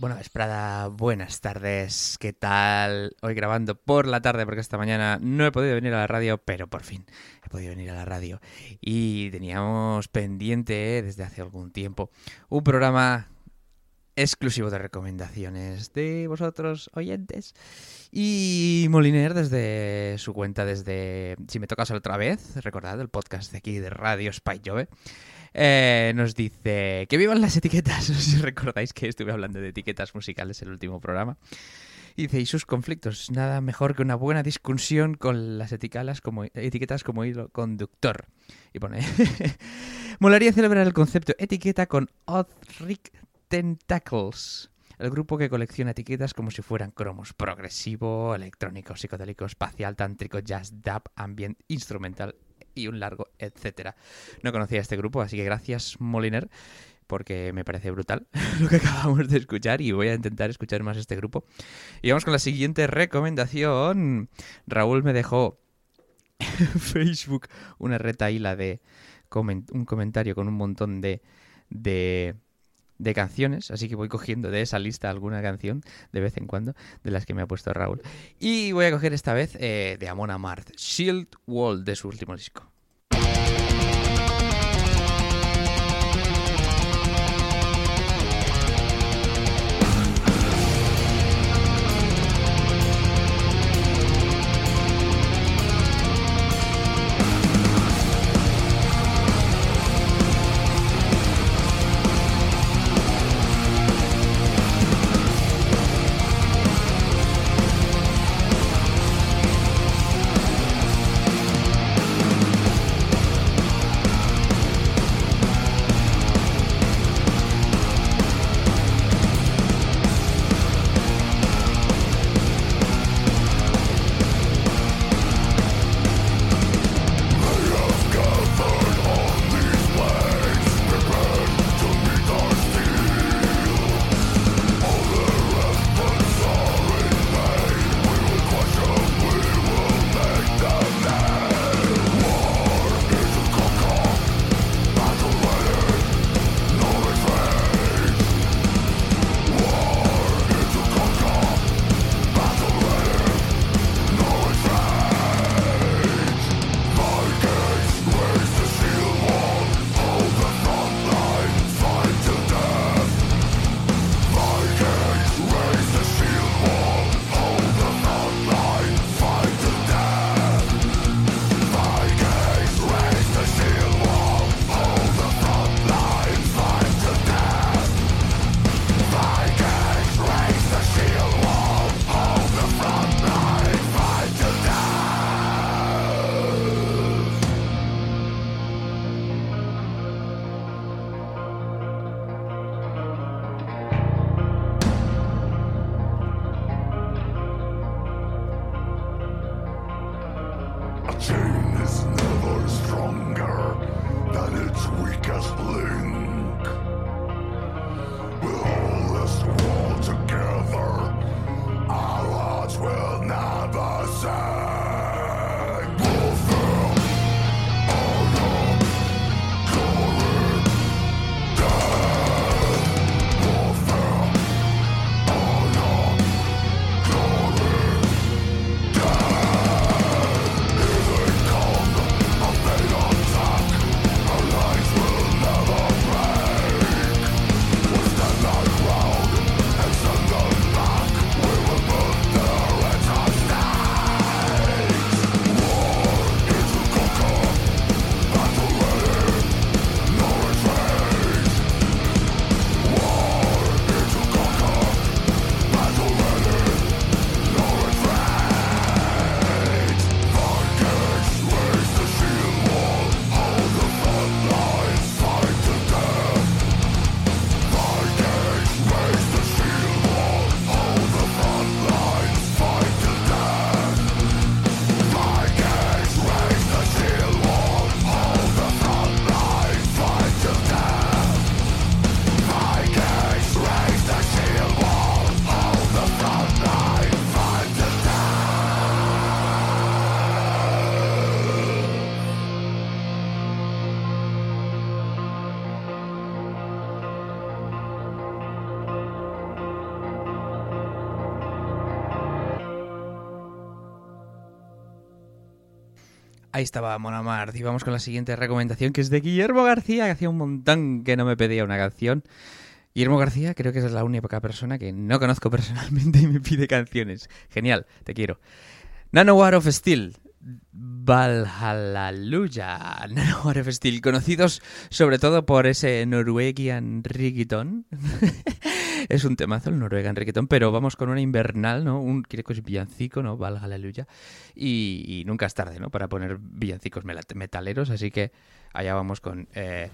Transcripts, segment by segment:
Bueno, Esprada, buenas tardes. ¿Qué tal? Hoy grabando por la tarde porque esta mañana no he podido venir a la radio, pero por fin he podido venir a la radio. Y teníamos pendiente desde hace algún tiempo un programa exclusivo de recomendaciones de vosotros oyentes. Y Moliner desde su cuenta, desde Si me tocas otra vez, recordad el podcast de aquí de Radio Spike Jove. Eh, nos dice que vivan las etiquetas. Si recordáis que estuve hablando de etiquetas musicales en el último programa. Y dice, y sus conflictos, nada mejor que una buena discusión con las etiquetas como, etiquetas como hilo conductor. Y pone, molaría celebrar el concepto etiqueta con Odric Tentacles. El grupo que colecciona etiquetas como si fueran cromos. Progresivo, electrónico, psicodélico, espacial, tántrico, jazz, dub, ambient, instrumental, y un largo etcétera. No conocía este grupo, así que gracias Moliner porque me parece brutal lo que acabamos de escuchar y voy a intentar escuchar más este grupo. Y vamos con la siguiente recomendación. Raúl me dejó Facebook una retaíla de un comentario con un montón de, de de canciones, así que voy cogiendo de esa lista alguna canción de vez en cuando de las que me ha puesto Raúl. Y voy a coger esta vez eh, de Amon Amarth, Shield Wall de su último disco. Ahí estaba Monamart. Y vamos con la siguiente recomendación, que es de Guillermo García, que hacía un montón que no me pedía una canción. Guillermo García creo que es la única persona que no conozco personalmente y me pide canciones. Genial, te quiero. Nanowar of Steel. Valhalla Nanowar of Steel. Conocidos sobre todo por ese Norwegian Reggaeton. es un temazo el Norwegian Reggaeton, pero vamos con una invernal, ¿no? Un, creo que es villancico, ¿no? Valhalla Y, y, nunca es tarde, ¿no? Para poner villancicos metaleros, así que allá vamos con eh,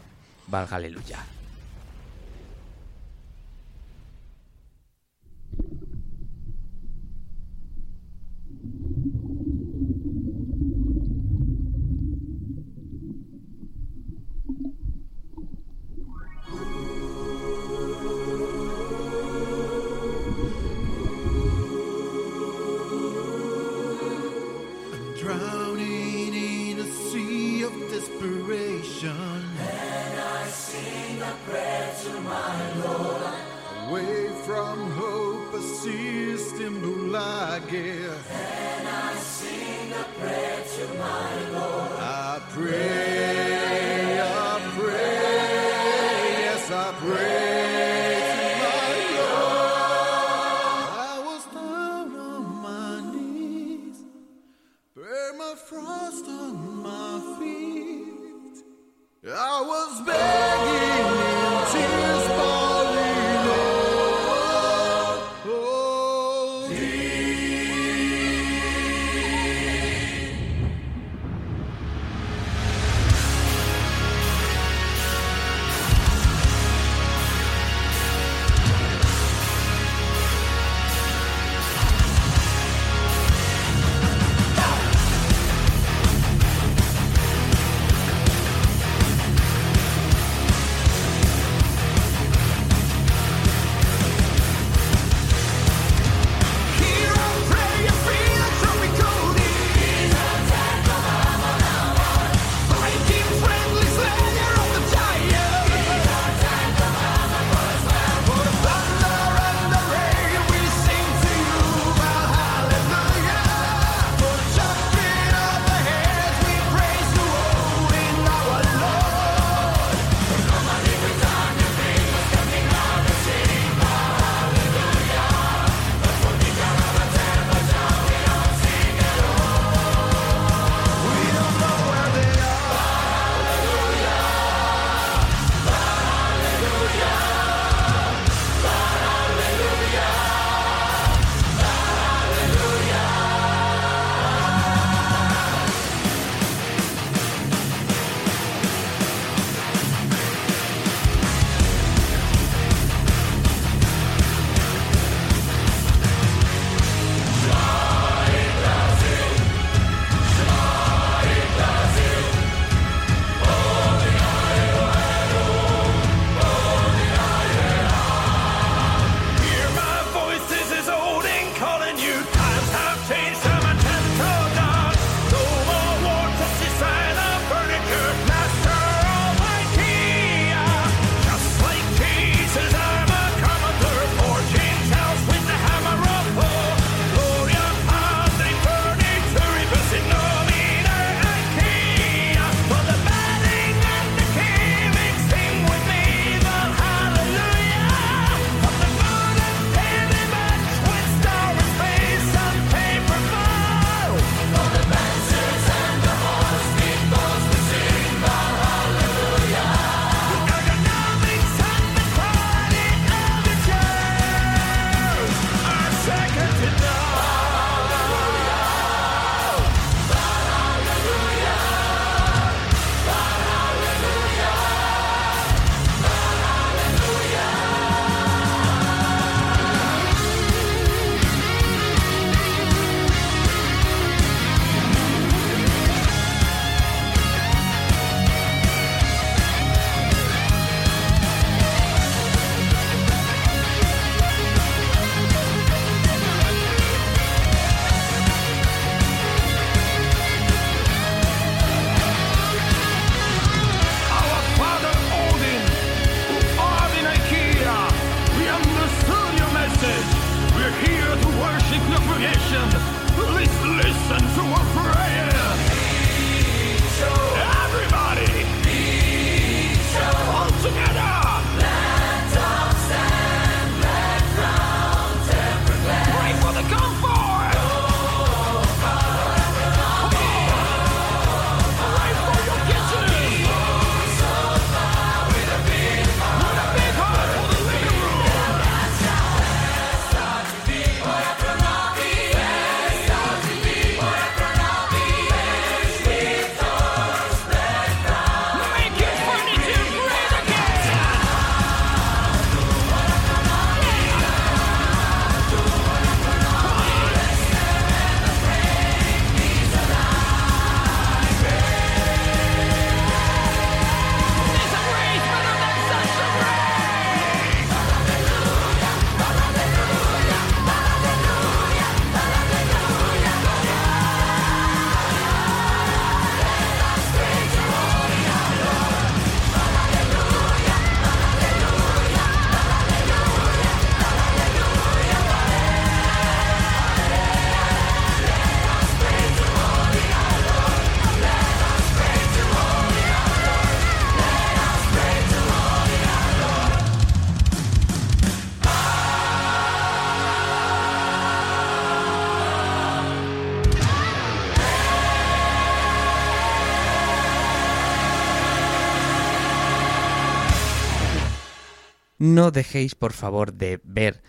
no dejéis por favor de ver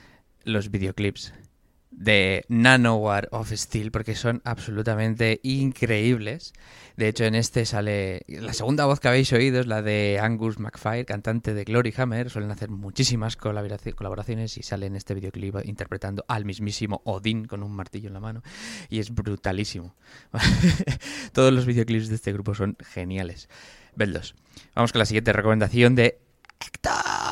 los videoclips de Nanowar of Steel porque son absolutamente increíbles. De hecho, en este sale la segunda voz que habéis oído es la de Angus McFire, cantante de Glory Hammer. Suelen hacer muchísimas colaboraciones y sale en este videoclip interpretando al mismísimo Odin con un martillo en la mano y es brutalísimo. Todos los videoclips de este grupo son geniales. Vedlos. Vamos con la siguiente recomendación de Héctor.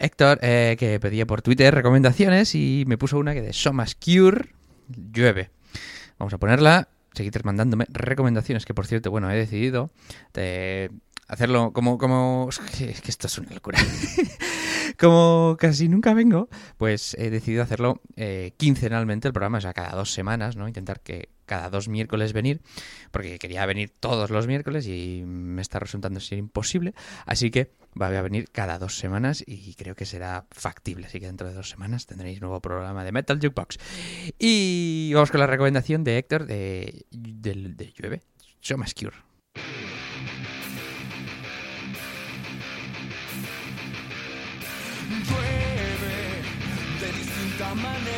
Héctor, eh, que pedía por Twitter recomendaciones y me puso una que de Somas Cure llueve. Vamos a ponerla. Seguid mandándome recomendaciones, que por cierto, bueno, he decidido de hacerlo como, como... Es que esto es una locura. como casi nunca vengo, pues he decidido hacerlo eh, quincenalmente el programa, o sea, cada dos semanas, ¿no? Intentar que cada dos miércoles venir, porque quería venir todos los miércoles y me está resultando ser imposible, así que voy a venir cada dos semanas y creo que será factible, así que dentro de dos semanas tendréis nuevo programa de Metal Jukebox. Y vamos con la recomendación de Héctor de, de, de Llueve, Cure. Llueve de distinta manera.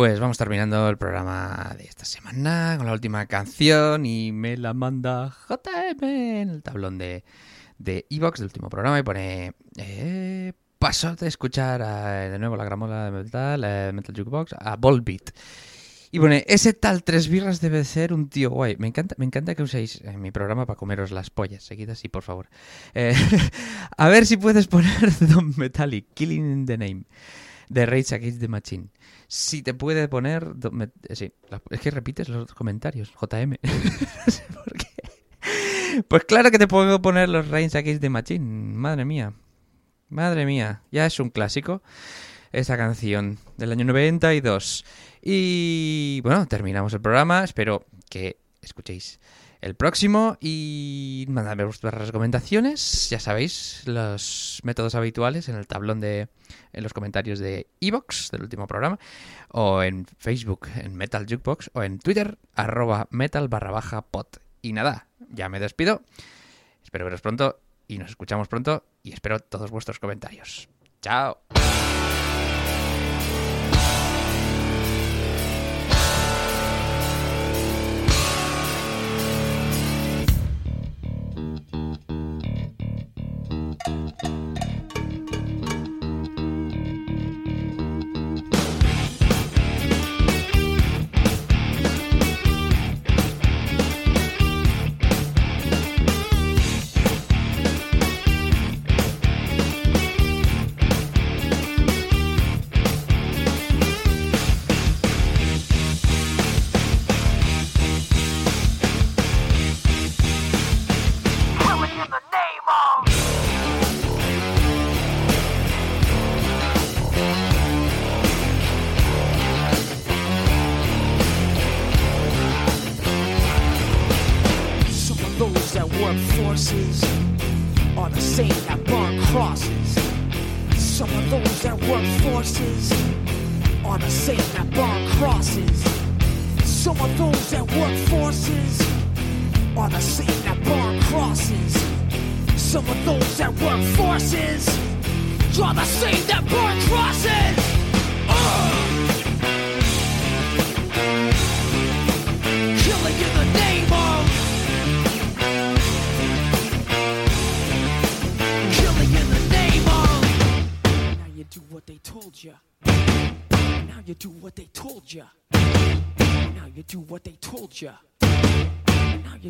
Pues vamos terminando el programa de esta semana con la última canción y me la manda JM en el tablón de de Evox del último programa y pone eh, paso de escuchar de nuevo la gramola de metal, eh, Metal Jukebox, a Volbeat. Y pone, ese tal tres birras debe ser un tío guay. Me encanta, me encanta que uséis mi programa para comeros las pollas. Seguid así, por favor. Eh, a ver si puedes poner Don Metallic, Killing in the Name, de Rage Against the Machine. Si te puede poner... sí, es que repites los comentarios, JM. no sé por qué. Pues claro que te puedo poner los Rage Against the Machine. Madre mía. Madre mía. Ya es un clásico. Esa canción del año 92. Y bueno, terminamos el programa. Espero que escuchéis el próximo y mandadme vuestras recomendaciones. Ya sabéis, los métodos habituales en el tablón de. en los comentarios de Evox del último programa. O en Facebook, en Metal Jukebox. O en Twitter, arroba metal barra baja pot. Y nada, ya me despido. Espero veros pronto y nos escuchamos pronto y espero todos vuestros comentarios. Chao.